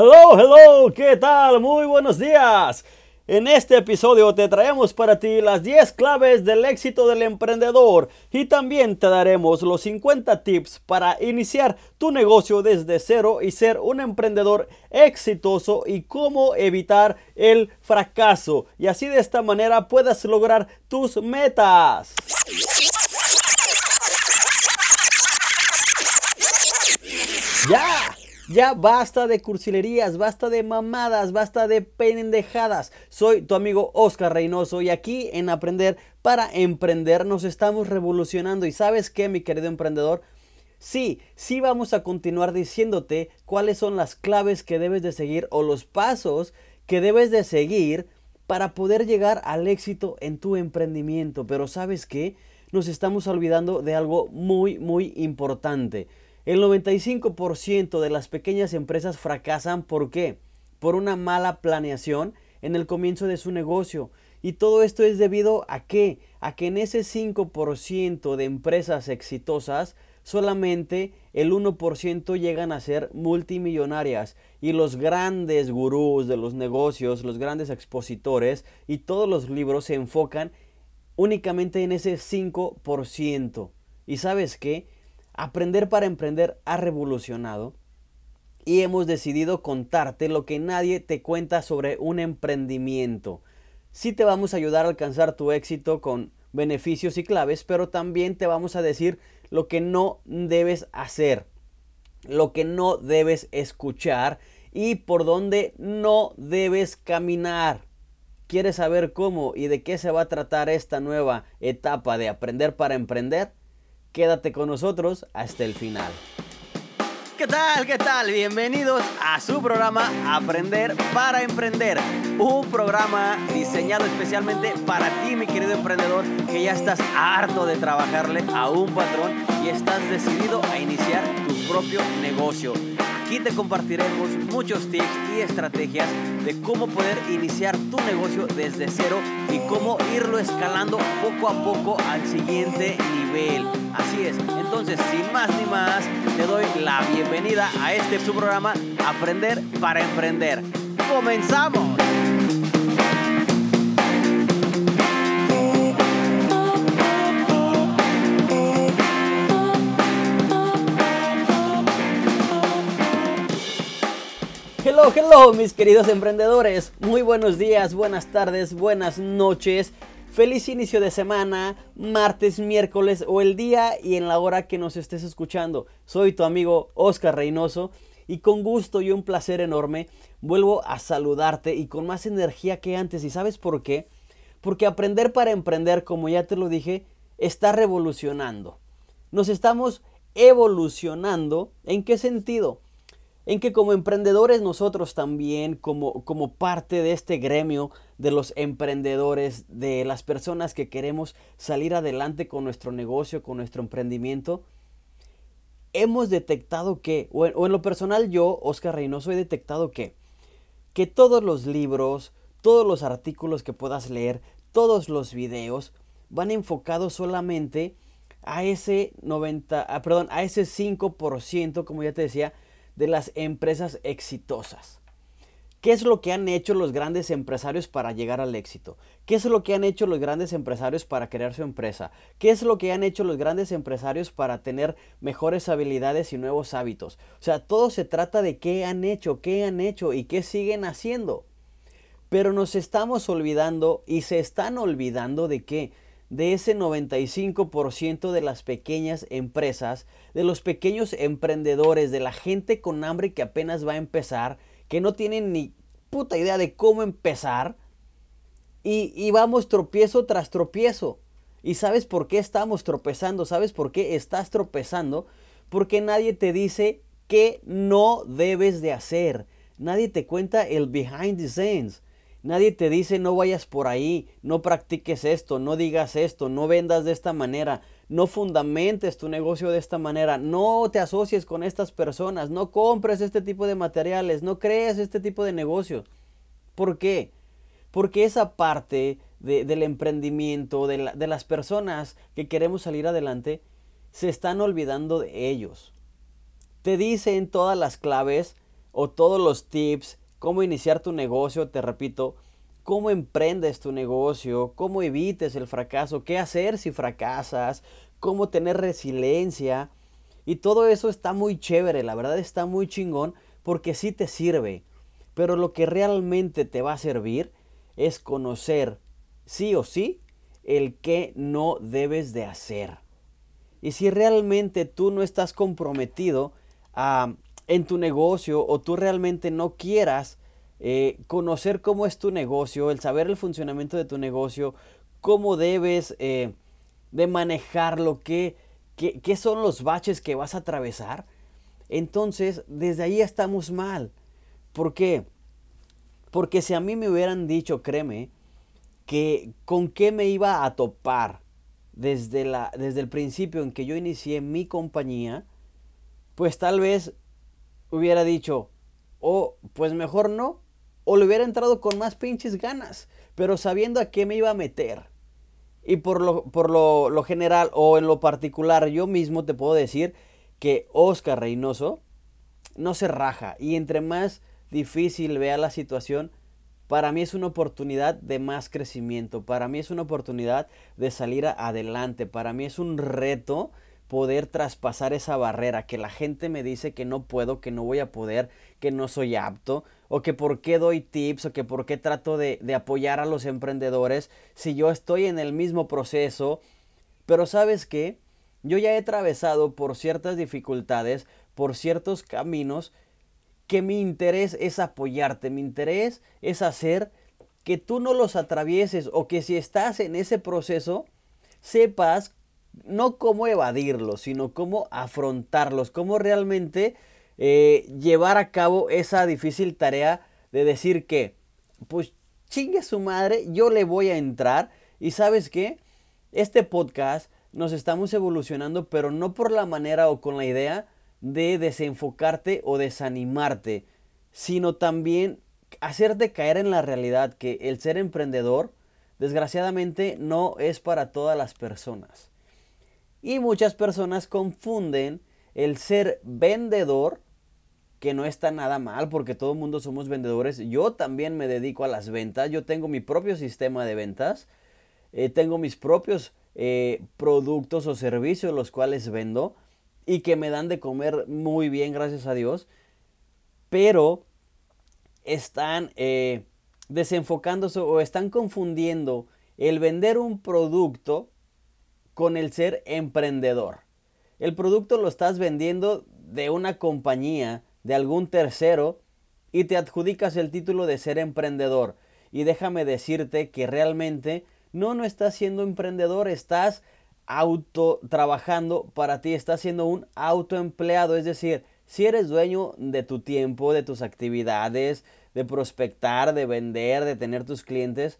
Hello, hello, ¿qué tal? Muy buenos días. En este episodio te traemos para ti las 10 claves del éxito del emprendedor y también te daremos los 50 tips para iniciar tu negocio desde cero y ser un emprendedor exitoso y cómo evitar el fracaso y así de esta manera puedas lograr tus metas. ¡Ya! Ya basta de cursilerías, basta de mamadas, basta de pendejadas. Soy tu amigo Oscar Reynoso y aquí en Aprender para Emprender nos estamos revolucionando. ¿Y sabes qué, mi querido emprendedor? Sí, sí vamos a continuar diciéndote cuáles son las claves que debes de seguir o los pasos que debes de seguir para poder llegar al éxito en tu emprendimiento. Pero ¿sabes qué? Nos estamos olvidando de algo muy, muy importante. El 95% de las pequeñas empresas fracasan ¿por qué? Por una mala planeación en el comienzo de su negocio. Y todo esto es debido a qué? A que en ese 5% de empresas exitosas solamente el 1% llegan a ser multimillonarias y los grandes gurús de los negocios, los grandes expositores y todos los libros se enfocan únicamente en ese 5%. ¿Y sabes qué? Aprender para Emprender ha revolucionado y hemos decidido contarte lo que nadie te cuenta sobre un emprendimiento. Sí te vamos a ayudar a alcanzar tu éxito con beneficios y claves, pero también te vamos a decir lo que no debes hacer, lo que no debes escuchar y por dónde no debes caminar. ¿Quieres saber cómo y de qué se va a tratar esta nueva etapa de aprender para emprender? Quédate con nosotros hasta el final. ¿Qué tal? ¿Qué tal? Bienvenidos a su programa Aprender para Emprender. Un programa diseñado especialmente para ti, mi querido emprendedor, que ya estás harto de trabajarle a un patrón y estás decidido a iniciar tu propio negocio. Aquí te compartiremos muchos tips y estrategias de cómo poder iniciar tu negocio desde cero y cómo irlo escalando poco a poco al siguiente nivel. Así es, entonces sin más ni más, te doy la bienvenida a este su programa Aprender para Emprender. ¡Comenzamos! Hello, hello, mis queridos emprendedores. Muy buenos días, buenas tardes, buenas noches. Feliz inicio de semana, martes, miércoles o el día y en la hora que nos estés escuchando. Soy tu amigo Oscar Reynoso y con gusto y un placer enorme vuelvo a saludarte y con más energía que antes. ¿Y sabes por qué? Porque aprender para emprender, como ya te lo dije, está revolucionando. Nos estamos evolucionando. ¿En qué sentido? En que como emprendedores nosotros también, como, como parte de este gremio de los emprendedores, de las personas que queremos salir adelante con nuestro negocio, con nuestro emprendimiento, hemos detectado que, o en, lo personal yo, Oscar Reynoso, he detectado que, que todos los libros, todos los artículos que puedas leer, todos los videos van enfocados solamente a ese 90, ah, perdón, a ese 5%, como ya te decía, de las empresas exitosas. ¿Qué es lo que han hecho los grandes empresarios para llegar al éxito? ¿Qué es lo que han hecho los grandes empresarios para crear su empresa? ¿Qué es lo que han hecho los grandes empresarios para tener mejores habilidades y nuevos hábitos? O sea, todo se trata de qué han hecho, qué han hecho y qué siguen haciendo. Pero nos estamos olvidando y se están olvidando de qué? De ese 95% de las pequeñas empresas, de los pequeños emprendedores, de la gente con hambre que apenas va a empezar, que no tienen ni puta idea de cómo empezar, y, y vamos tropiezo tras tropiezo. ¿Y sabes por qué estamos tropezando? ¿Sabes por qué estás tropezando? Porque nadie te dice qué no debes de hacer. Nadie te cuenta el behind the scenes. Nadie te dice no vayas por ahí, no practiques esto, no digas esto, no vendas de esta manera, no fundamentes tu negocio de esta manera, no te asocies con estas personas, no compres este tipo de materiales, no crees este tipo de negocio. ¿Por qué? Porque esa parte del emprendimiento, de, de las personas que queremos salir adelante, se están olvidando de ellos. Te dicen todas las claves o todos los tips, cómo iniciar tu negocio, te repito, cómo emprendes tu negocio, cómo evites el fracaso, qué hacer si fracasas, cómo tener resiliencia. Y todo eso está muy chévere, la verdad está muy chingón porque sí te sirve. Pero lo que realmente te va a servir es conocer sí o sí el que no debes de hacer. Y si realmente tú no estás comprometido ah, en tu negocio o tú realmente no quieras eh, conocer cómo es tu negocio, el saber el funcionamiento de tu negocio, cómo debes eh, de manejarlo, qué, qué, qué son los baches que vas a atravesar, entonces desde ahí estamos mal. ¿Por qué? Porque si a mí me hubieran dicho, créeme, que con qué me iba a topar desde, la, desde el principio en que yo inicié mi compañía, pues tal vez hubiera dicho, oh, pues mejor no, o le hubiera entrado con más pinches ganas, pero sabiendo a qué me iba a meter. Y por lo, por lo, general o en lo particular, yo mismo te puedo decir que Oscar Reynoso no se raja. Y entre más difícil vea la situación, para mí es una oportunidad de más crecimiento. Para mí es una oportunidad de salir adelante. Para mí es un reto poder traspasar esa barrera, que la gente me dice que no puedo, que no voy a poder, que no soy apto, o que por qué doy tips, o que por qué trato de, de apoyar a los emprendedores si yo estoy en el mismo proceso. Pero sabes qué, yo ya he atravesado por ciertas dificultades, por ciertos caminos, que mi interés es apoyarte, mi interés es hacer que tú no los atravieses o que si estás en ese proceso, sepas no cómo evadirlos, sino cómo afrontarlos, cómo realmente eh, llevar a cabo esa difícil tarea de decir que, pues chingue su madre, yo le voy a entrar y sabes qué, este podcast nos estamos evolucionando, pero no por la manera o con la idea de desenfocarte o desanimarte, sino también hacerte caer en la realidad que el ser emprendedor, desgraciadamente, no es para todas las personas. Y muchas personas confunden el ser vendedor, que no está nada mal porque todo el mundo somos vendedores. Yo también me dedico a las ventas, yo tengo mi propio sistema de ventas, eh, tengo mis propios eh, productos o servicios los cuales vendo y que me dan de comer muy bien, gracias a Dios. Pero están eh, desenfocándose o están confundiendo el vender un producto con el ser emprendedor. El producto lo estás vendiendo de una compañía, de algún tercero, y te adjudicas el título de ser emprendedor. Y déjame decirte que realmente no, no estás siendo emprendedor, estás auto trabajando para ti, estás siendo un autoempleado, es decir, si eres dueño de tu tiempo, de tus actividades, de prospectar, de vender, de tener tus clientes,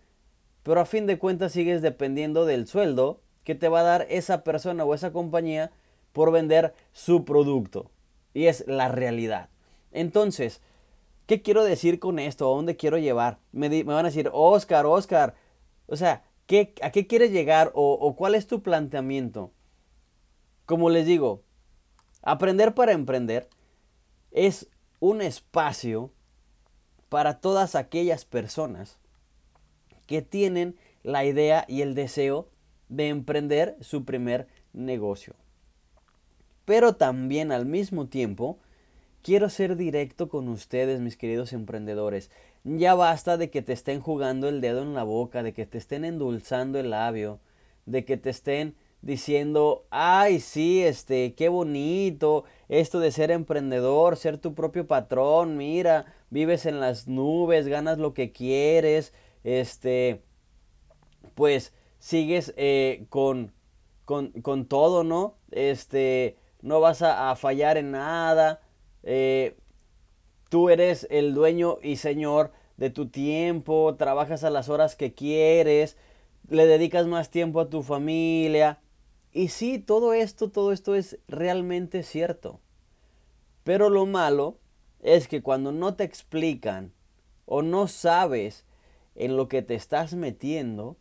pero a fin de cuentas sigues dependiendo del sueldo que te va a dar esa persona o esa compañía por vender su producto. Y es la realidad. Entonces, ¿qué quiero decir con esto? ¿A dónde quiero llevar? Me, van a decir, Oscar, Oscar, o sea, ¿qué, ¿a qué quieres llegar o, o cuál es tu planteamiento? Como les digo, aprender para emprender es un espacio para todas aquellas personas que tienen la idea y el deseo de emprender su primer negocio. Pero también al mismo tiempo quiero ser directo con ustedes, mis queridos emprendedores. Ya basta de que te estén jugando el dedo en la boca, de que te estén endulzando el labio, de que te estén diciendo, ay, sí, este, qué bonito esto de ser emprendedor, ser tu propio patrón, mira, vives en las nubes, ganas lo que quieres, este, pues sigues eh, con, con, todo, ¿no? Este, no vas a, fallar en nada. Eh, tú eres el dueño y señor de tu tiempo, trabajas a las horas que quieres, le dedicas más tiempo a tu familia. Y sí, todo esto, todo esto es realmente cierto. Pero lo malo es que cuando no te explican o no sabes en lo que te estás metiendo,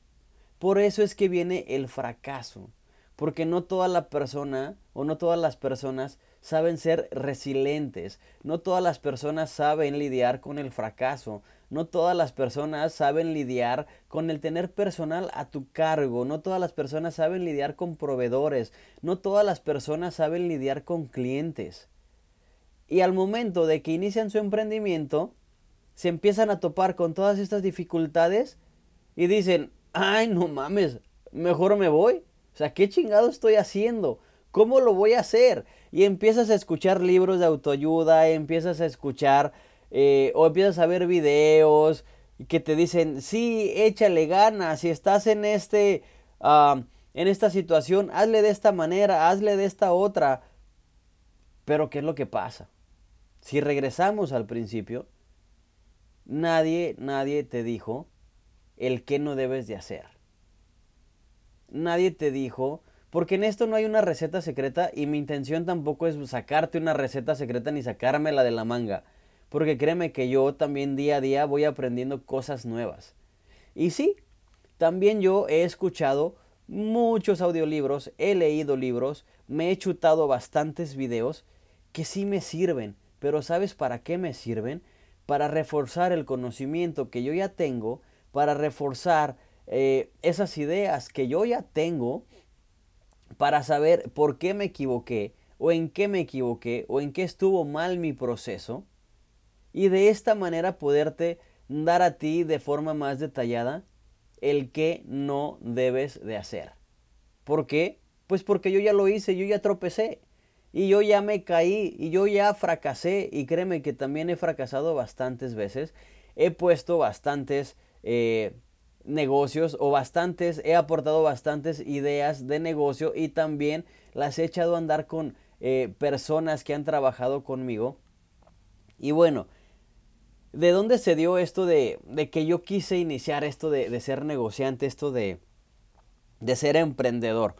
por eso es que viene el fracaso, porque no toda la persona o no todas las personas saben ser resilientes. No todas las personas saben lidiar con el fracaso. No todas las personas saben lidiar con el tener personal a tu cargo. No todas las personas saben lidiar con proveedores. No todas las personas saben lidiar con clientes. Y al momento de que inician su emprendimiento, se empiezan a topar con todas estas dificultades y dicen, ay, no mames, mejor me voy. O sea, ¿qué chingado estoy haciendo? ¿Cómo lo voy a hacer? Y empiezas a escuchar libros de autoayuda, empiezas a escuchar eh, o empiezas a ver videos que te dicen, sí, échale ganas, si estás en este, ah, en esta situación, hazle de esta manera, hazle de esta otra. Pero ¿qué es lo que pasa? Si regresamos al principio, nadie, nadie te dijo el que no debes de hacer. Nadie te dijo, porque en esto no hay una receta secreta y mi intención tampoco es sacarte una receta secreta ni sacármela de la manga. Porque créeme que yo también día a día voy aprendiendo cosas nuevas. Y sí, también yo he escuchado muchos audiolibros, he leído libros, me he chutado bastantes videos que sí me sirven. Pero ¿sabes para qué me sirven? Para reforzar el conocimiento que yo ya tengo, para reforzar eh, esas ideas que yo ya tengo, para saber por qué me equivoqué, o en qué me equivoqué, o en qué estuvo mal mi proceso y de esta manera poderte dar a ti de forma más detallada el que no debes de hacer. ¿Por qué? Pues porque yo ya lo hice, yo ya tropecé y yo ya me caí y yo ya fracasé y créeme que también he fracasado bastantes veces. He puesto bastantes eh, negocios o bastantes, he aportado bastantes ideas de negocio y también las he echado a andar con eh, personas que han trabajado conmigo. Y bueno, ¿De dónde se dio esto de, que yo quise iniciar esto de, ser negociante, esto de, de ser emprendedor?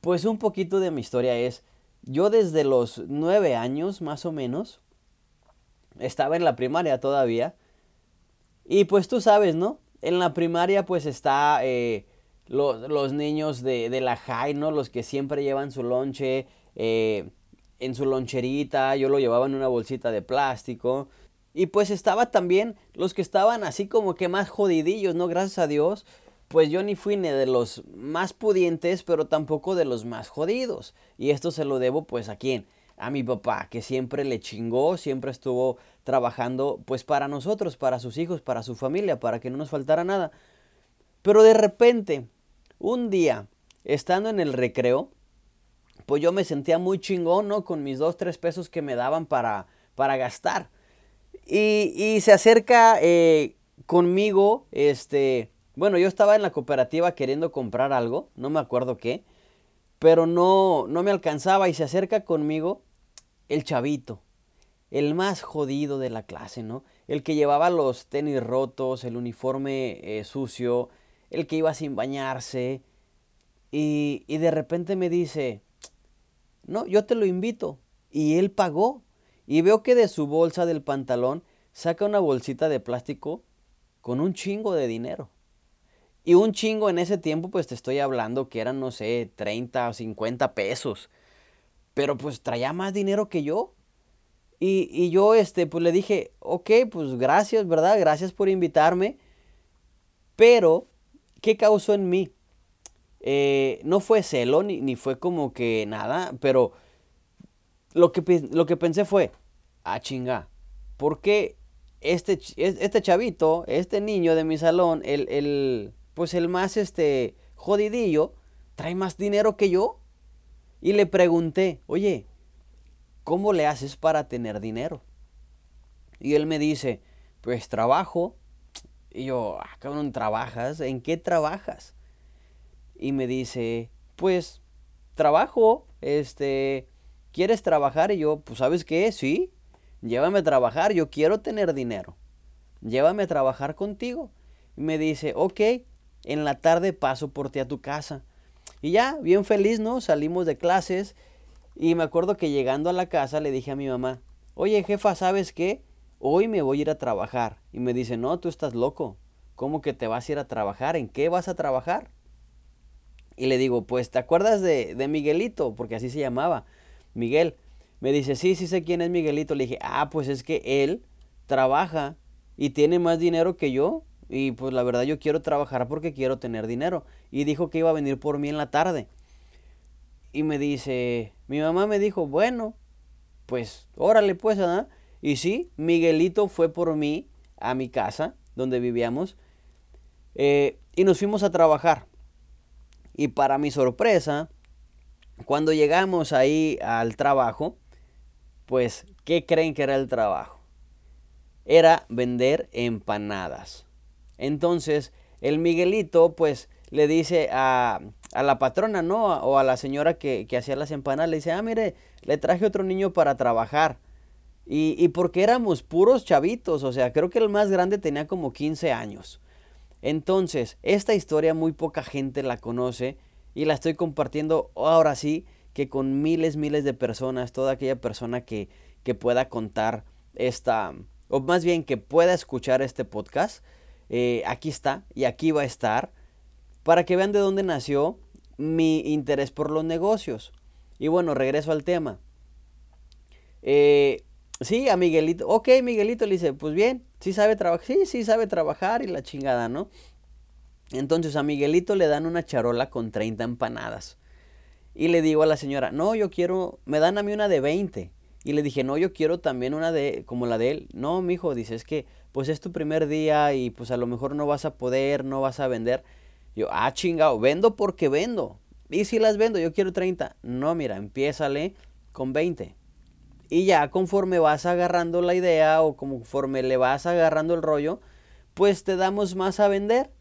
Pues un poquito de mi historia es, yo desde los nueve años más o menos, estaba en la primaria todavía, y pues tú sabes, ¿no? En la primaria pues está eh, los, niños de, la high, ¿no? Los que siempre llevan su lonche eh, en su loncherita, yo lo llevaba en una bolsita de plástico. Y pues estaba también los que estaban así como que más jodidillos, ¿no? Gracias a Dios. Pues yo ni fui ni de los más pudientes, pero tampoco de los más jodidos. Y esto se lo debo pues a quién? A mi papá, que siempre le chingó, siempre estuvo trabajando pues para nosotros, para sus hijos, para su familia, para que no nos faltara nada. Pero de repente, un día, estando en el recreo, pues yo me sentía muy chingón, ¿no? Con mis dos, tres pesos que me daban para, para gastar. Y, se acerca eh, conmigo, este, bueno, yo estaba en la cooperativa queriendo comprar algo, no me acuerdo qué, pero no, no me alcanzaba y se acerca conmigo el chavito, el más jodido de la clase, ¿no? El que llevaba los tenis rotos, el uniforme eh, sucio, el que iba sin bañarse. Y, y de repente me dice, no, yo te lo invito. Y él pagó y veo que de su bolsa del pantalón saca una bolsita de plástico con un chingo de dinero. Y un chingo en ese tiempo, pues te estoy hablando que eran, no sé, 30 o 50 pesos. Pero pues traía más dinero que yo. Y, yo, este, pues le dije, ok, pues gracias, ¿verdad? Gracias por invitarme. Pero, ¿qué causó en mí? Eh, no fue celo, ni, ni fue como que nada, pero lo que, lo que pensé fue, ah, chinga, ¿por qué este, este chavito, este niño de mi salón, el, el, pues el más este jodidillo, trae más dinero que yo? Y le pregunté, oye, ¿cómo le haces para tener dinero? Y él me dice, pues trabajo. Y yo, ah, cabrón, ¿trabajas? ¿En qué trabajas? Y me dice, pues trabajo, este, ¿quieres trabajar? Y yo, pues sabes qué, sí, llévame a trabajar, yo quiero tener dinero. Llévame a trabajar contigo. Y me dice, ok, en la tarde paso por ti a tu casa. Y ya, bien feliz, ¿no? Salimos de clases y me acuerdo que llegando a la casa le dije a mi mamá, oye jefa, ¿sabes qué? Hoy me voy a ir a trabajar. Y me dice, no, tú estás loco. ¿Cómo que te vas a ir a trabajar? ¿En qué vas a trabajar? Y le digo, pues, ¿te acuerdas de, de Miguelito? Porque así se llamaba. Miguel. Me dice, sí, sí sé quién es Miguelito. Le dije, ah, pues es que él trabaja y tiene más dinero que yo. Y pues la verdad yo quiero trabajar porque quiero tener dinero. Y dijo que iba a venir por mí en la tarde. Y me dice, mi mamá me dijo, bueno, pues órale pues, ¿verdad? Y sí, Miguelito fue por mí a mi casa, donde vivíamos, eh, y nos fuimos a trabajar. Y para mi sorpresa, cuando llegamos ahí al trabajo, pues, ¿qué creen que era el trabajo? Era vender empanadas. Entonces, el Miguelito, pues, le dice a, la patrona, ¿no? O a la señora que, que hacía las empanadas, le dice, ah, mire, le traje otro niño para trabajar. Y, y, porque éramos puros chavitos, o sea, creo que el más grande tenía como 15 años. Entonces, esta historia muy poca gente la conoce y la estoy compartiendo ahora sí que con miles, miles de personas, toda aquella persona que, que pueda contar esta, o más bien que pueda escuchar este podcast, eh, aquí está y aquí va a estar para que vean de dónde nació mi interés por los negocios. Y bueno, regreso al tema. Eh, sí, a Miguelito. Ok, Miguelito le dice, pues bien, sí sabe trabajar. Sí, sí sabe trabajar y la chingada, ¿no? Entonces a Miguelito le dan una charola con 30 empanadas. Y le digo a la señora, no, yo quiero, me dan a mí una de 20. Y le dije, no, yo quiero también una de, como la de él. No, mi hijo, dice, es que, pues es tu primer día y pues a lo mejor no vas a poder, no vas a vender. Yo, ah, chingado, vendo porque vendo. Y si las vendo, yo quiero 30. No, mira, empiézale con 20. Y ya conforme vas agarrando la idea o conforme le vas agarrando el rollo, pues te damos más a vender.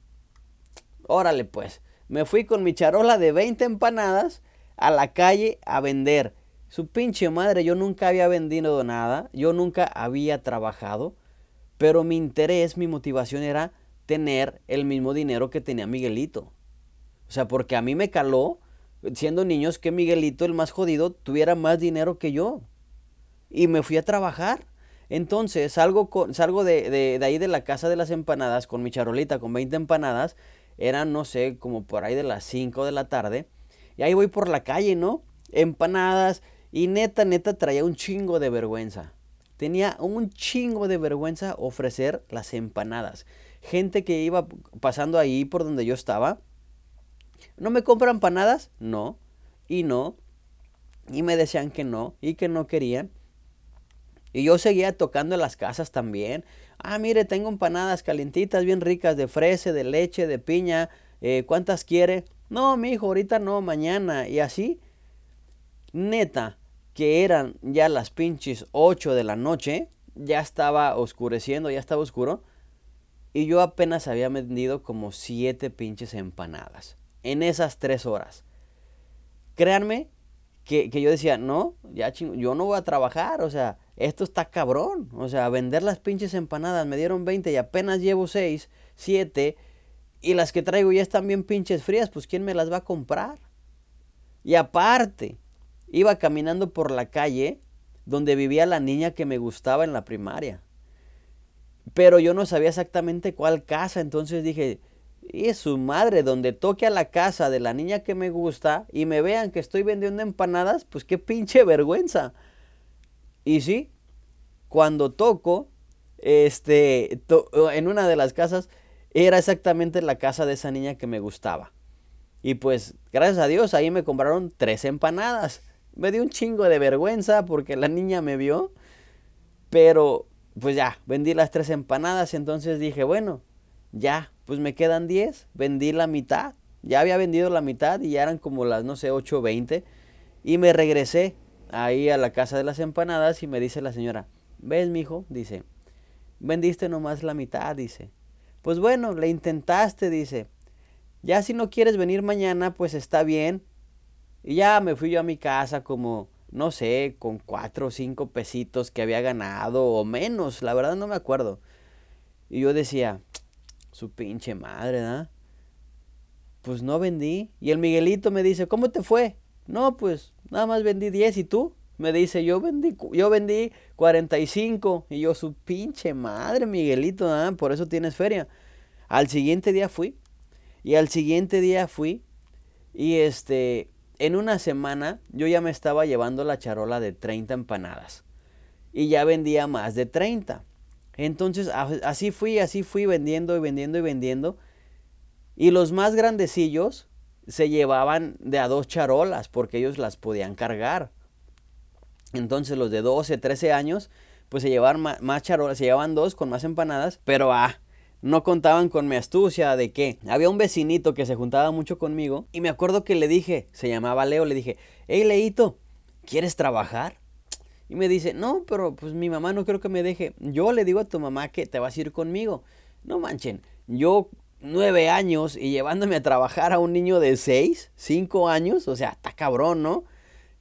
Órale, pues. Me fui con mi charola de 20 empanadas a la calle a vender. Su pinche madre, yo nunca había vendido nada, yo nunca había trabajado, pero mi interés, mi motivación era tener el mismo dinero que tenía Miguelito. O sea, porque a mí me caló, siendo niños, que Miguelito, el más jodido, tuviera más dinero que yo. Y me fui a trabajar. Entonces salgo, con, salgo de, de, ahí de la casa de las empanadas con mi charolita con 20 empanadas. Eran, no sé, como por ahí de las 5 de la tarde. Y ahí voy por la calle, ¿no? Empanadas. Y neta, neta, traía un chingo de vergüenza. Tenía un chingo de vergüenza ofrecer las empanadas gente que iba pasando ahí por donde yo estaba. ¿No me compran empanadas? No. Y no. Y me decían que no. Y que no querían. Y yo seguía tocando las casas también. Ah, mire, tengo empanadas calientitas, bien ricas, de fresa, de leche, de piña. Eh, ¿Cuántas quiere? No, mi hijo, ahorita no, mañana. Y así, neta, que eran ya las pinches 8 de la noche. Ya estaba oscureciendo, ya estaba oscuro. Y yo apenas había vendido como siete pinches empanadas. En esas tres horas. Créanme que, yo decía, no, ya yo no voy a trabajar. O sea, esto está cabrón. O sea, vender las pinches empanadas. Me dieron 20 y apenas llevo 6, 7. Y las que traigo ya están bien pinches frías. Pues ¿quién me las va a comprar? Y aparte, iba caminando por la calle donde vivía la niña que me gustaba en la primaria. Pero yo no sabía exactamente cuál casa, entonces dije, y su madre, donde toque a la casa de la niña que me gusta y me vean que estoy vendiendo empanadas, pues qué pinche vergüenza. Y sí, cuando toco, este, en una de las casas, era exactamente la casa de esa niña que me gustaba. Y pues, gracias a Dios, ahí me compraron tres empanadas. Me dio un chingo de vergüenza porque la niña me vio. Pero pues ya, vendí las tres empanadas, entonces dije, bueno, ya, pues me quedan 10, vendí la mitad, ya había vendido la mitad y ya eran como las, no sé, 8.20 y me regresé ahí a la casa de las empanadas y me dice la señora, ¿ves, mijo? Dice, vendiste nomás la mitad, dice. Pues bueno, le intentaste, dice. Ya si no quieres venir mañana, pues está bien. Y ya me fui yo a mi casa como no sé, con cuatro o cinco pesitos que había ganado o menos, la verdad no me acuerdo. Y yo decía, su pinche madre, ¿da? Pues no vendí. Y el Miguelito me dice, ¿cómo te fue? No, pues nada más vendí 10 y tú. Me dice, yo vendí, yo vendí 45. Y yo, su pinche madre, Miguelito, ¿ah? por eso tienes feria. Al siguiente día fui. Y al siguiente día fui. Y este, en una semana yo ya me estaba llevando la charola de 30 empanadas y ya vendía más de 30. Entonces así fui, así fui vendiendo y vendiendo y vendiendo. Y los más grandecillos se llevaban de a dos charolas porque ellos las podían cargar. Entonces los de 12, 13 años pues se llevaban más, charolas, se llevaban dos con más empanadas, pero ah, no contaban con mi astucia de que había un vecinito que se juntaba mucho conmigo y me acuerdo que le dije, se llamaba Leo, le dije, hey Leito, ¿quieres trabajar? Y me dice, no, pero pues mi mamá no creo que me deje. Yo le digo a tu mamá que te vas a ir conmigo. No manchen, yo nueve años y llevándome a trabajar a un niño de seis, cinco años, o sea, está cabrón, ¿no?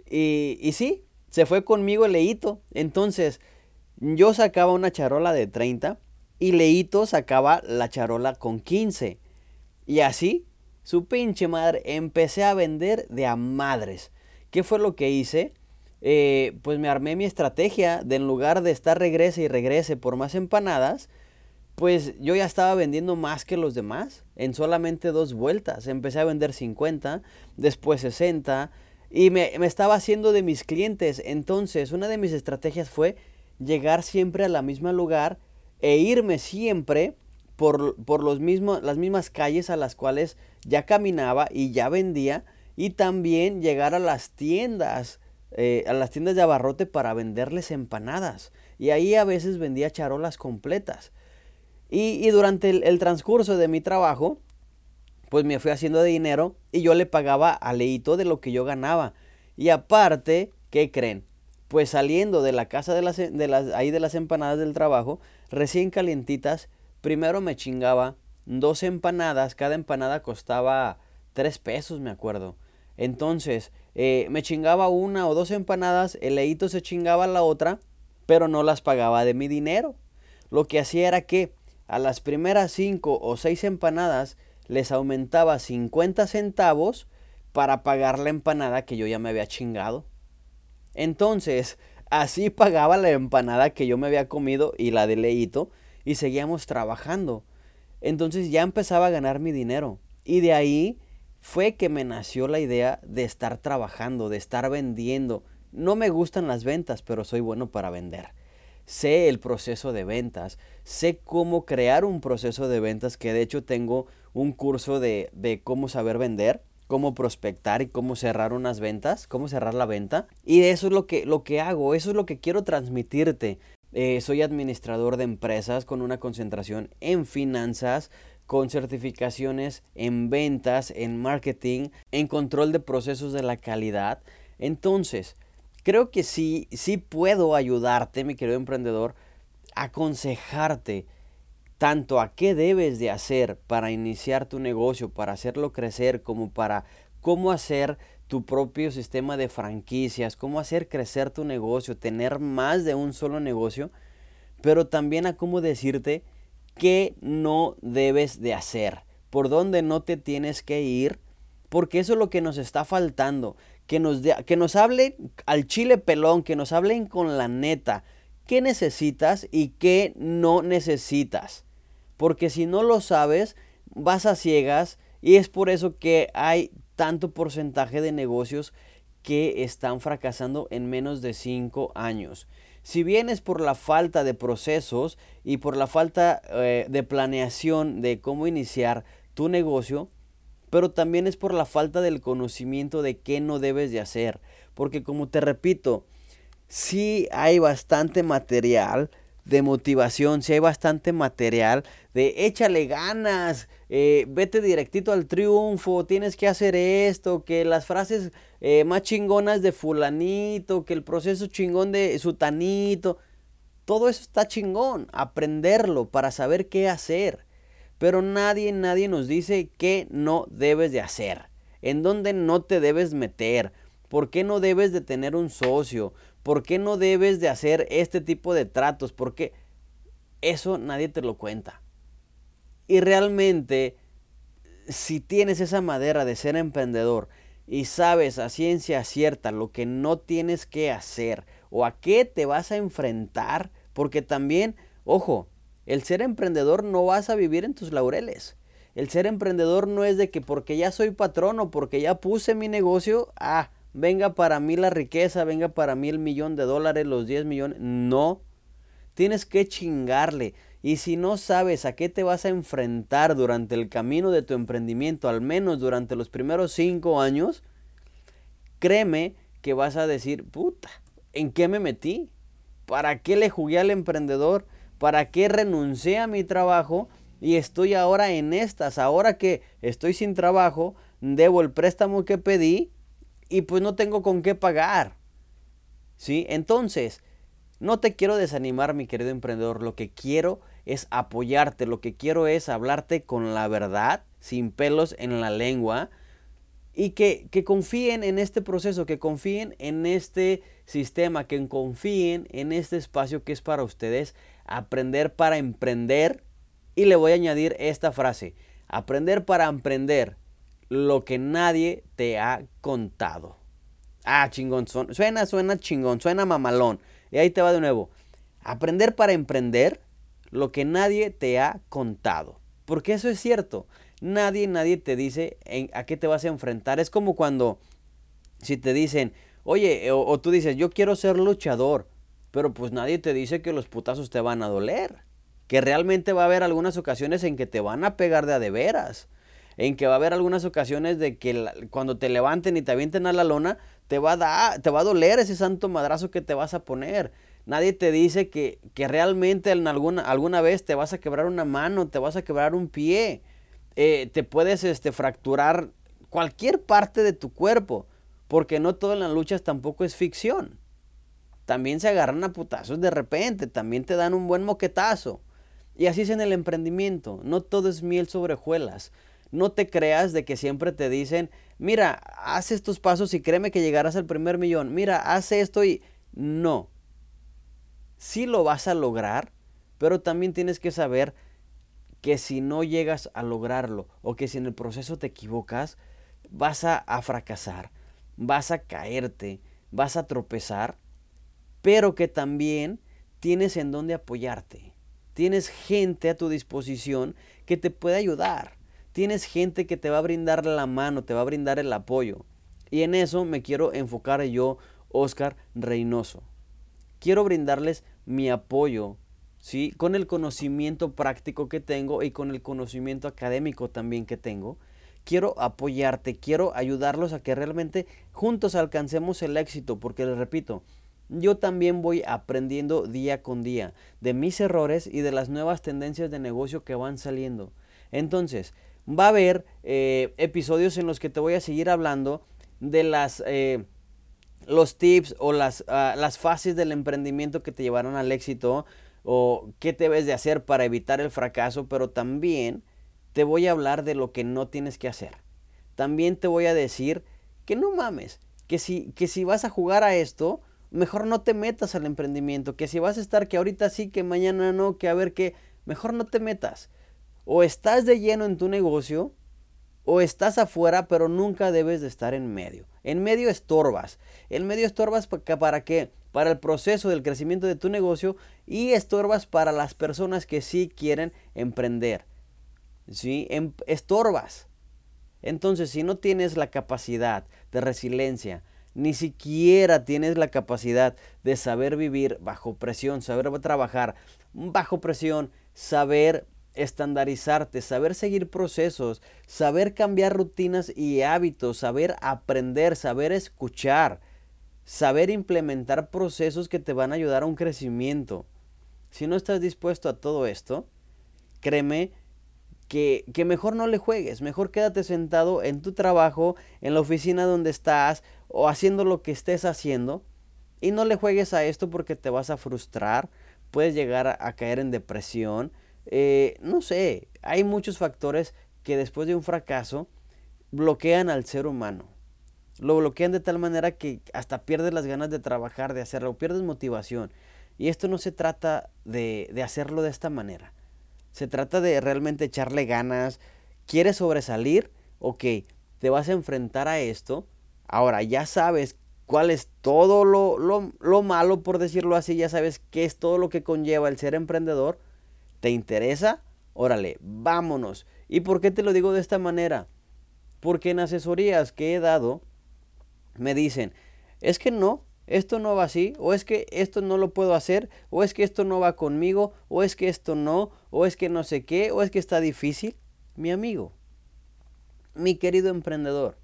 Y, y sí, se fue conmigo Leito. Entonces, yo sacaba una charola de 30 y Leito sacaba la charola con 15. Y así, su pinche madre, empecé a vender de a madres. ¿Qué fue lo que hice? Eh, pues me armé mi estrategia de en lugar de estar regrese y regrese por más empanadas, pues yo ya estaba vendiendo más que los demás en solamente dos vueltas. Empecé a vender 50, después 60 y me, me estaba haciendo de mis clientes. Entonces una de mis estrategias fue llegar siempre al mismo lugar e irme siempre por, por los mismos, las mismas calles a las cuales ya caminaba y ya vendía y también llegar a las tiendas, eh, a las tiendas de abarrote para venderles empanadas. Y ahí a veces vendía charolas completas. Y, durante el, el, transcurso de mi trabajo, pues me fui haciendo de dinero y yo le pagaba a Leito de lo que yo ganaba. Y aparte, ¿qué creen? pues saliendo de la casa de las, de las, ahí de las empanadas del trabajo, recién calientitas, primero me chingaba dos empanadas, cada empanada costaba tres pesos, me acuerdo. Entonces, eh, me chingaba una o dos empanadas, el leíto se chingaba la otra, pero no las pagaba de mi dinero. Lo que hacía era que a las primeras cinco o seis empanadas les aumentaba 50 centavos para pagar la empanada que yo ya me había chingado. Entonces, así pagaba la empanada que yo me había comido y la de Leito y seguíamos trabajando. Entonces ya empezaba a ganar mi dinero. Y de ahí fue que me nació la idea de estar trabajando, de estar vendiendo. No me gustan las ventas, pero soy bueno para vender. Sé el proceso de ventas, sé cómo crear un proceso de ventas, que de hecho tengo un curso de, de cómo saber vender cómo prospectar y cómo cerrar unas ventas, cómo cerrar la venta. Y eso es lo que, lo que hago, eso es lo que quiero transmitirte. Eh, soy administrador de empresas con una concentración en finanzas, con certificaciones en ventas, en marketing, en control de procesos de la calidad. Entonces, creo que sí, sí puedo ayudarte, mi querido emprendedor, aconsejarte tanto a qué debes de hacer para iniciar tu negocio, para hacerlo crecer, como para cómo hacer tu propio sistema de franquicias, cómo hacer crecer tu negocio, tener más de un solo negocio, pero también a cómo decirte qué no debes de hacer, por dónde no te tienes que ir, porque eso es lo que nos está faltando, que nos, que nos hablen al chile pelón, que nos hablen con la neta, qué necesitas y qué no necesitas porque si no lo sabes, vas a ciegas y es por eso que hay tanto porcentaje de negocios que están fracasando en menos de 5 años. Si bien es por la falta de procesos y por la falta eh, de planeación de cómo iniciar tu negocio, pero también es por la falta del conocimiento de qué no debes de hacer. Porque como te repito, sí hay bastante material de motivación, si hay bastante material de échale ganas, eh, vete directito al triunfo, tienes que hacer esto, que las frases eh, más chingonas de fulanito, que el proceso chingón de sutanito, todo eso está chingón, aprenderlo para saber qué hacer. Pero nadie, nadie nos dice qué no debes de hacer, en dónde no te debes meter, por qué no debes de tener un socio, ¿Por qué no debes de hacer este tipo de tratos? Porque eso nadie te lo cuenta. Y realmente, si tienes esa madera de ser emprendedor y sabes a ciencia cierta lo que no tienes que hacer o a qué te vas a enfrentar, porque también, ojo, el ser emprendedor no vas a vivir en tus laureles. El ser emprendedor no es de que porque ya soy patrón o porque ya puse mi negocio, ah, venga para mí la riqueza, venga para mí el millón de dólares, los 10 millones. No, tienes que chingarle. Y si no sabes a qué te vas a enfrentar durante el camino de tu emprendimiento, al menos durante los primeros 5 años, créeme que vas a decir, puta, ¿en qué me metí? ¿Para qué le jugué al emprendedor? ¿Para qué renuncié a mi trabajo? Y estoy ahora en estas. Ahora que estoy sin trabajo, debo el préstamo que pedí y pues no tengo con qué pagar. ¿Sí? Entonces, no te quiero desanimar, mi querido emprendedor. Lo que quiero es apoyarte. Lo que quiero es hablarte con la verdad, sin pelos en la lengua. Y que, que confíen en este proceso, que confíen en este sistema, que confíen en este espacio que es para ustedes. Aprender para emprender y le voy a añadir esta frase. Aprender para emprender lo que nadie te ha contado. Ah, chingón. Suena, suena chingón, suena mamalón. Y ahí te va de nuevo. Aprender para emprender lo que nadie te ha contado. Porque eso es cierto. Nadie, nadie te dice a qué te vas a enfrentar. Es como cuando, si te dicen, oye, o, o tú dices, yo quiero ser luchador. Pero pues nadie te dice que los putazos te van a doler que realmente va a haber algunas ocasiones en que te van a pegar de a de veras, en que va a haber algunas ocasiones de que cuando te levanten y te avienten a la lona, te va a, dar, te va a doler ese santo madrazo que te vas a poner. Nadie te dice que, que realmente en alguna, alguna vez te vas a quebrar una mano, te vas a quebrar un pie, eh, te puedes este, fracturar cualquier parte de tu cuerpo, porque no todo en las luchas tampoco es ficción. También se agarran a putazos de repente, también te dan un buen moquetazo. Y así es en el emprendimiento, no todo es miel sobre hojuelas. No te creas de que siempre te dicen, mira, haz estos pasos y créeme que llegarás al primer millón. Mira, haz esto y no. Sí lo vas a lograr, pero también tienes que saber que si no llegas a lograrlo o que si en el proceso te equivocas, vas a, fracasar, vas a caerte, vas a tropezar, pero que también tienes en dónde apoyarte. Tienes gente a tu disposición que te puede ayudar. Tienes gente que te va a brindar la mano, te va a brindar el apoyo. Y en eso me quiero enfocar yo, Oscar Reynoso. Quiero brindarles mi apoyo, ¿sí? Con el conocimiento práctico que tengo y con el conocimiento académico también que tengo. Quiero apoyarte, quiero ayudarlos a que realmente juntos alcancemos el éxito, porque les repito, yo también voy aprendiendo día con día de mis errores y de las nuevas tendencias de negocio que van saliendo. Entonces, va a haber eh, episodios en los que te voy a seguir hablando de las... Eh, los tips o las, ah, las fases del emprendimiento que te llevarán al éxito o qué debes de hacer para evitar el fracaso, pero también te voy a hablar de lo que no tienes que hacer. También te voy a decir que no mames, que si, que si vas a jugar a esto, mejor no te metas al emprendimiento, que si vas a estar que ahorita sí, que mañana no, que a ver qué, mejor no te metas. O estás de lleno en tu negocio, o estás afuera, pero nunca debes de estar en medio. En medio estorbas. En medio estorbas para qué? Para el proceso del crecimiento de tu negocio y estorbas para las personas que sí quieren emprender. ¿Sí? Em, estorbas. Entonces, si no tienes la capacidad de resiliencia, ni siquiera tienes la capacidad de saber vivir bajo presión, saber trabajar bajo presión, saber estandarizarte, saber seguir procesos, saber cambiar rutinas y hábitos, saber aprender, saber escuchar, saber implementar procesos que te van a ayudar a un crecimiento. Si no estás dispuesto a todo esto, créeme que, que, mejor no le juegues, mejor quédate sentado en tu trabajo, en la oficina donde estás o haciendo lo que estés haciendo y no le juegues a esto porque te vas a frustrar, puedes llegar a, caer en depresión, eh, no sé, hay muchos factores que después de un fracaso bloquean al ser humano. Lo bloquean de tal manera que hasta pierdes las ganas de trabajar, de hacerlo, pierdes motivación. Y esto no se trata de, de hacerlo de esta manera. Se trata de realmente echarle ganas. ¿Quieres sobresalir? Ok, te vas a enfrentar a esto. Ahora ya sabes cuál es todo lo, lo, malo, por decirlo así. Ya sabes qué es todo lo que conlleva el ser emprendedor. ¿Te interesa? órale, vámonos. ¿Y por qué te lo digo de esta manera? Porque en asesorías que he dado me dicen, es que no, esto no va así, o es que esto no lo puedo hacer, o es que esto no va conmigo, o es que esto no, o es que no sé qué, o es que está difícil. Mi amigo, mi querido emprendedor,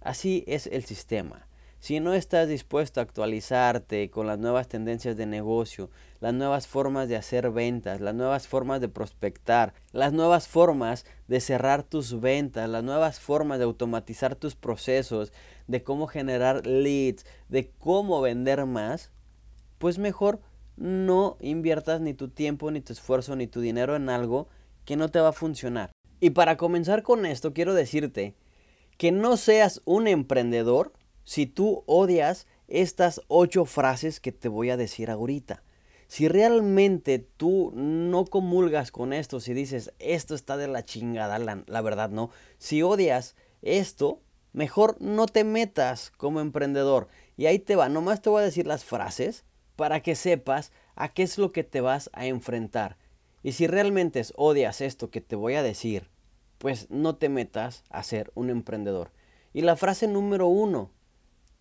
así es el sistema. Si no estás dispuesto a actualizarte con las nuevas tendencias de negocio, las nuevas formas de hacer ventas, las nuevas formas de prospectar, las nuevas formas de cerrar tus ventas, las nuevas formas de automatizar tus procesos, de cómo generar leads, de cómo vender más, pues mejor no inviertas ni tu tiempo, ni tu esfuerzo, ni tu dinero en algo que no te va a funcionar. Y para comenzar con esto, quiero decirte que no seas un emprendedor si tú odias estas ocho frases que te voy a decir ahorita. Si realmente tú no comulgas con esto, si dices, esto está de la chingada, la, verdad no, si odias esto, mejor no te metas como emprendedor. Y ahí te va, nomás te voy a decir las frases para que sepas a qué es lo que te vas a enfrentar. Y si realmente odias esto que te voy a decir, pues no te metas a ser un emprendedor. Y la frase número uno,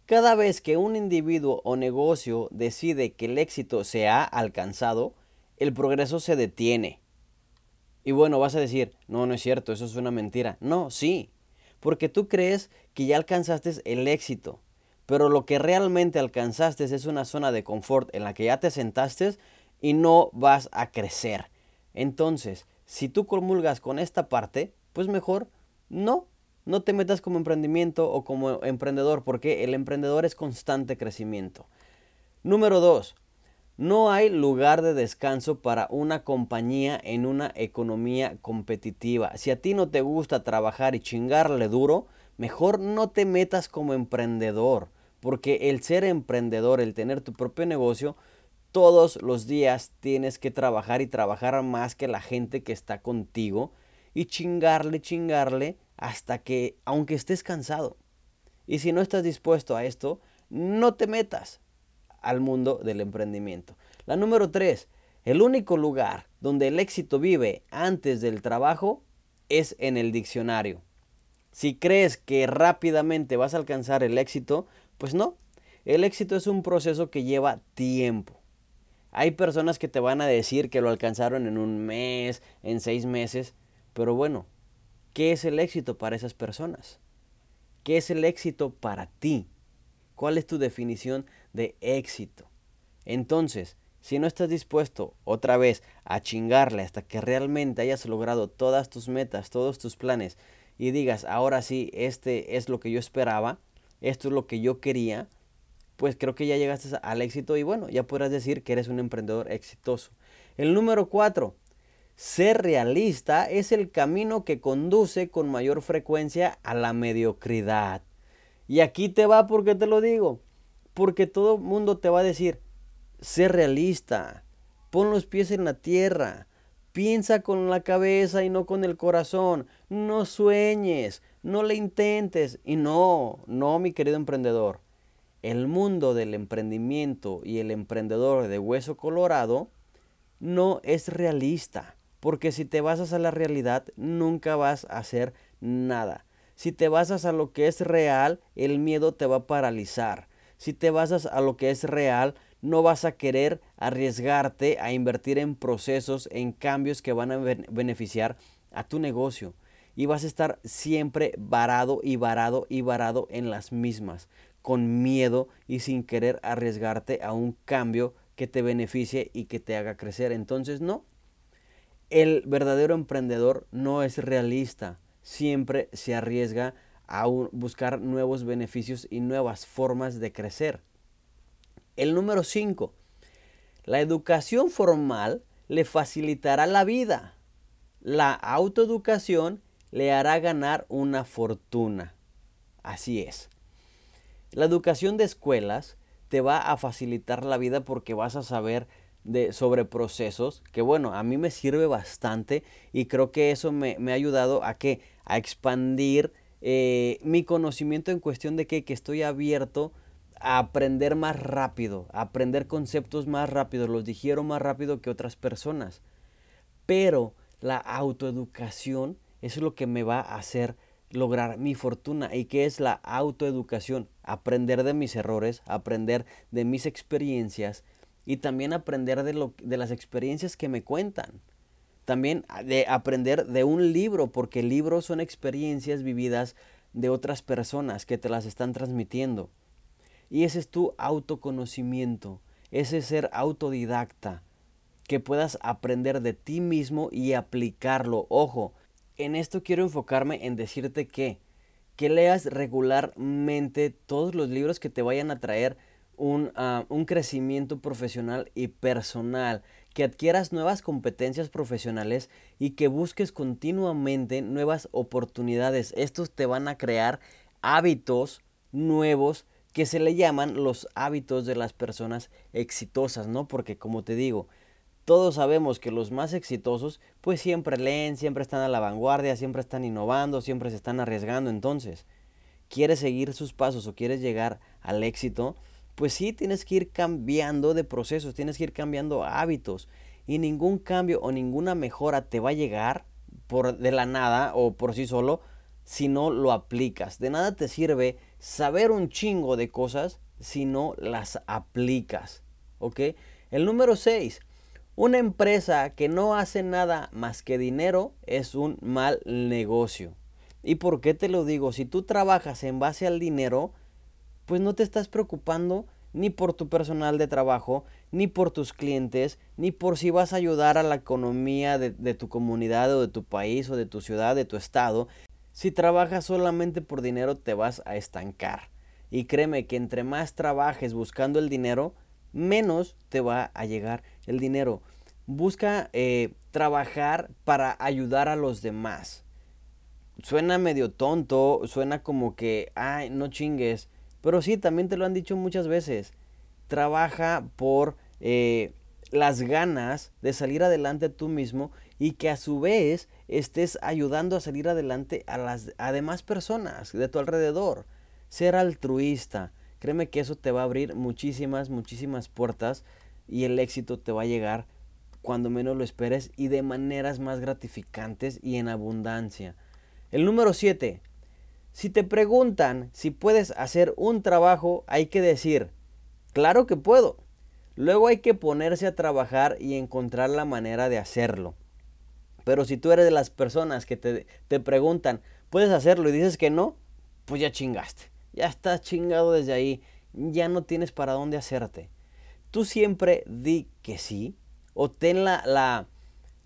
cada vez que un individuo o negocio decide que el éxito se ha alcanzado, el progreso se detiene. Y bueno, vas a decir, no, no es cierto, eso es una mentira. No, sí, porque tú crees que ya alcanzaste el éxito, pero lo que realmente alcanzaste es una zona de confort en la que ya te sentaste y no vas a crecer. Entonces, si tú comulgas con esta parte, pues mejor no no te metas como emprendimiento o como emprendedor porque el emprendedor es constante crecimiento. Número 2. No hay lugar de descanso para una compañía en una economía competitiva. Si a ti no te gusta trabajar y chingarle duro, mejor no te metas como emprendedor. Porque el ser emprendedor, el tener tu propio negocio, todos los días tienes que trabajar y trabajar más que la gente que está contigo y chingarle, chingarle hasta que, aunque estés cansado. Y si no estás dispuesto a esto, no te metas al mundo del emprendimiento. La número tres, el único lugar donde el éxito vive antes del trabajo es en el diccionario. Si crees que rápidamente vas a alcanzar el éxito, pues no. El éxito es un proceso que lleva tiempo. Hay personas que te van a decir que lo alcanzaron en un mes, en seis meses, pero bueno, ¿Qué es el éxito para esas personas? ¿Qué es el éxito para ti? ¿Cuál es tu definición de éxito? Entonces, si no estás dispuesto otra vez a chingarle hasta que realmente hayas logrado todas tus metas, todos tus planes y digas, ahora sí, este es lo que yo esperaba, esto es lo que yo quería, pues creo que ya llegaste al éxito y bueno, ya podrás decir que eres un emprendedor exitoso. El número cuatro, ser realista es el camino que conduce con mayor frecuencia a la mediocridad. Y aquí te va porque te lo digo. Porque todo el mundo te va a decir, sé realista, pon los pies en la tierra, piensa con la cabeza y no con el corazón, no sueñes, no le intentes. Y no, no, mi querido emprendedor. El mundo del emprendimiento y el emprendedor de hueso colorado no es realista. Porque si te basas a la realidad, nunca vas a hacer nada. Si te basas a lo que es real, el miedo te va a paralizar. Si te basas a lo que es real, no vas a querer arriesgarte a invertir en procesos, en cambios que van a beneficiar a tu negocio. Y vas a estar siempre varado y varado y varado en las mismas, con miedo y sin querer arriesgarte a un cambio que te beneficie y que te haga crecer. Entonces, no, el verdadero emprendedor no es realista, siempre se arriesga a buscar nuevos beneficios y nuevas formas de crecer. El número 5. La educación formal le facilitará la vida. La autoeducación le hará ganar una fortuna. Así es. La educación de escuelas te va a facilitar la vida porque vas a saber de, sobre procesos, que bueno, a mí me sirve bastante y creo que eso me, ha ayudado a que a expandir eh, mi conocimiento en cuestión de que, que estoy abierto a aprender más rápido, a aprender conceptos más rápido, los digiero más rápido que otras personas. Pero la autoeducación es lo que me va a hacer lograr mi fortuna. ¿Y qué es la autoeducación? Aprender de mis errores, aprender de mis experiencias y también aprender de, lo, de las experiencias que me cuentan. También de aprender de un libro, porque libros son experiencias vividas de otras personas que te las están transmitiendo. Y ese es tu autoconocimiento, ese ser autodidacta, que puedas aprender de ti mismo y aplicarlo. Ojo, en esto quiero enfocarme en decirte que, que leas regularmente todos los libros que te vayan a traer un, ah, un crecimiento profesional y personal, que adquieras nuevas competencias profesionales y que busques continuamente nuevas oportunidades. Estos te van a crear hábitos nuevos que se le llaman los hábitos de las personas exitosas, ¿no? Porque como te digo, todos sabemos que los más exitosos pues siempre leen, siempre están a la vanguardia, siempre están innovando, siempre se están arriesgando. Entonces, ¿quieres seguir sus pasos o quieres llegar al éxito? Pues sí, tienes que ir cambiando de procesos, tienes que ir cambiando hábitos. Y ningún cambio o ninguna mejora te va a llegar por de la nada o por sí solo si no lo aplicas. De nada te sirve saber un chingo de cosas si no las aplicas. ¿Ok? El número 6 una empresa que no hace nada más que dinero es un mal negocio. ¿Y por qué te lo digo? Si tú trabajas en base al dinero, pues no te estás preocupando ni por tu personal de trabajo, ni por tus clientes, ni por si vas a ayudar a la economía de, de, tu comunidad o de tu país o de tu ciudad, de tu estado. Si trabajas solamente por dinero te vas a estancar. Y créeme que entre más trabajes buscando el dinero, menos te va a llegar el dinero. Busca eh, trabajar para ayudar a los demás. Suena medio tonto, suena como que, ay, no chingues. Pero sí, también te lo han dicho muchas veces. Trabaja por eh, las ganas de salir adelante tú mismo y que a su vez estés ayudando a salir adelante a las demás personas de tu alrededor. Ser altruista. Créeme que eso te va a abrir muchísimas, muchísimas puertas y el éxito te va a llegar cuando menos lo esperes y de maneras más gratificantes y en abundancia. El número 7. Si te preguntan si puedes hacer un trabajo, hay que decir, claro que puedo. Luego hay que ponerse a trabajar y encontrar la manera de hacerlo. Pero si tú eres de las personas que te, te preguntan, ¿puedes hacerlo? y dices que no, pues ya chingaste. Ya estás chingado desde ahí. Ya no tienes para dónde hacerte. Tú siempre di que sí o ten la, la,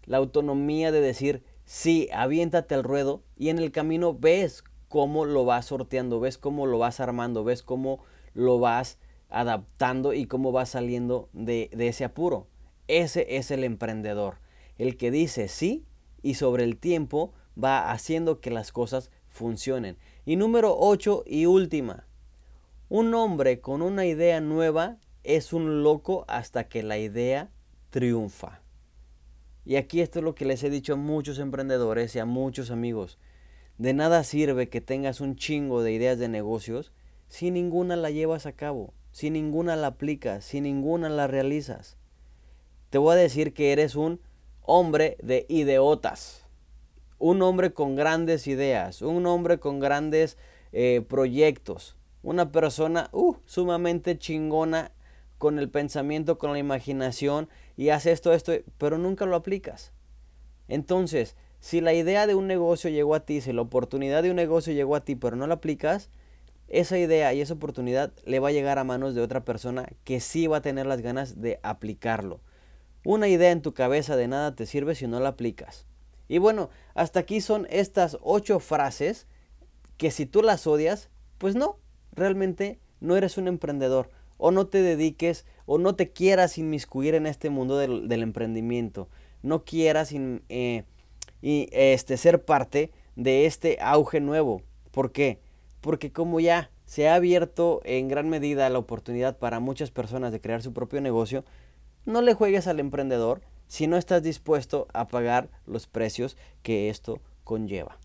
la autonomía de decir sí, aviéntate al ruedo y en el camino ves cómo lo vas sorteando, ves cómo lo vas armando, ves cómo lo vas adaptando y cómo vas saliendo de, ese apuro. Ese es el emprendedor, el que dice sí y sobre el tiempo va haciendo que las cosas funcionen. Y número 8 y última, un hombre con una idea nueva es un loco hasta que la idea triunfa. Y aquí esto es lo que les he dicho a muchos emprendedores y a muchos amigos. De nada sirve que tengas un chingo de ideas de negocios si ninguna la llevas a cabo, si ninguna la aplicas, si ninguna la realizas. Te voy a decir que eres un hombre de ideotas, un hombre con grandes ideas, un hombre con grandes eh, proyectos, una persona uh, sumamente chingona con el pensamiento, con la imaginación y hace esto, esto, pero nunca lo aplicas. Entonces, si la idea de un negocio llegó a ti, si la oportunidad de un negocio llegó a ti, pero no la aplicas, esa idea y esa oportunidad le va a llegar a manos de otra persona que sí va a tener las ganas de aplicarlo. Una idea en tu cabeza de nada te sirve si no la aplicas. Y bueno, hasta aquí son estas ocho frases que si tú las odias, pues no, realmente no eres un emprendedor o no te dediques o no te quieras inmiscuir en este mundo del, emprendimiento. No quieras eh, este, ser parte de este auge nuevo. ¿Por qué? Porque como ya se ha abierto en gran medida la oportunidad para muchas personas de crear su propio negocio, no le juegues al emprendedor si no estás dispuesto a pagar los precios que esto conlleva.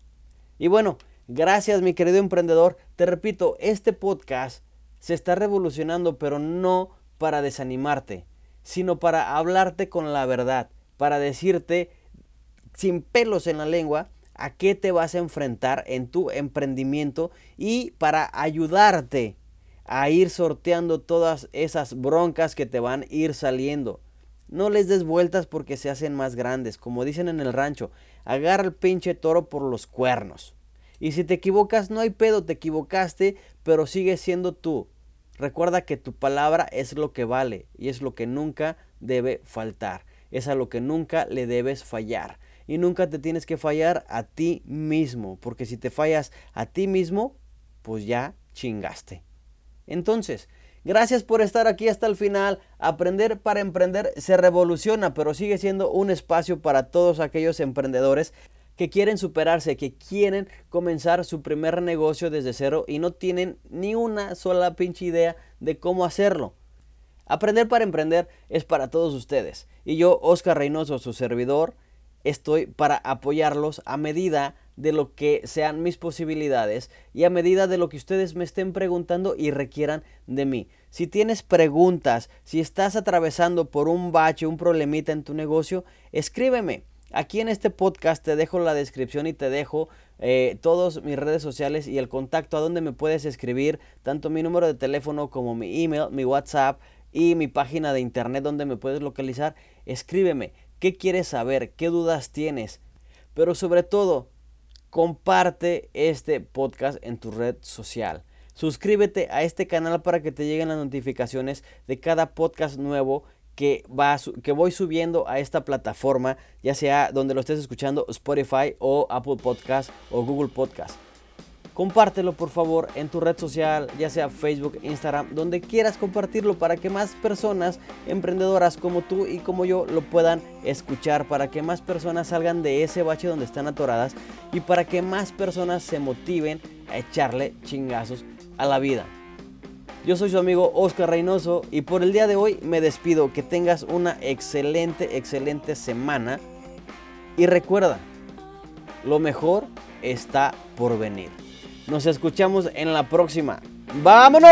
Y bueno, gracias mi querido emprendedor. Te repito, este podcast se está revolucionando, pero no para desanimarte, sino para hablarte con la verdad, para decirte sin pelos en la lengua a qué te vas a enfrentar en tu emprendimiento y para ayudarte a ir sorteando todas esas broncas que te van a ir saliendo. No les des vueltas porque se hacen más grandes. Como dicen en el rancho, agarra el pinche toro por los cuernos. Y si te equivocas, no hay pedo, te equivocaste, pero sigue siendo tú. Recuerda que tu palabra es lo que vale y es lo que nunca debe faltar. Es a lo que nunca le debes fallar. Y nunca te tienes que fallar a ti mismo, porque si te fallas a ti mismo, pues ya chingaste. Entonces, gracias por estar aquí hasta el final. Aprender para emprender se revoluciona, pero sigue siendo un espacio para todos aquellos emprendedores que quieren superarse, que quieren comenzar su primer negocio desde cero y no tienen ni una sola pinche idea de cómo hacerlo. Aprender para emprender es para todos ustedes. Y yo, Oscar Reynoso, su servidor, estoy para apoyarlos a medida de lo que sean mis posibilidades y a medida de lo que ustedes me estén preguntando y requieran de mí. Si tienes preguntas, si estás atravesando por un bache, un problemita en tu negocio, escríbeme. Aquí en este podcast te dejo la descripción y te dejo eh, todas mis redes sociales y el contacto a donde me puedes escribir, tanto mi número de teléfono como mi email, mi WhatsApp y mi página de internet donde me puedes localizar. Escríbeme qué quieres saber, qué dudas tienes, pero sobre todo comparte este podcast en tu red social. Suscríbete a este canal para que te lleguen las notificaciones de cada podcast nuevo que, va, que voy subiendo a esta plataforma, ya sea donde lo estés escuchando, Spotify o Apple Podcast o Google Podcast. Compártelo por favor en tu red social, ya sea Facebook, Instagram, donde quieras compartirlo para que más personas emprendedoras como tú y como yo lo puedan escuchar, para que más personas salgan de ese bache donde están atoradas y para que más personas se motiven a echarle chingazos a la vida. Yo soy su amigo Oscar Reynoso y por el día de hoy me despido. Que tengas una excelente, excelente semana. Y recuerda, lo mejor está por venir. Nos escuchamos en la próxima. ¡Vámonos!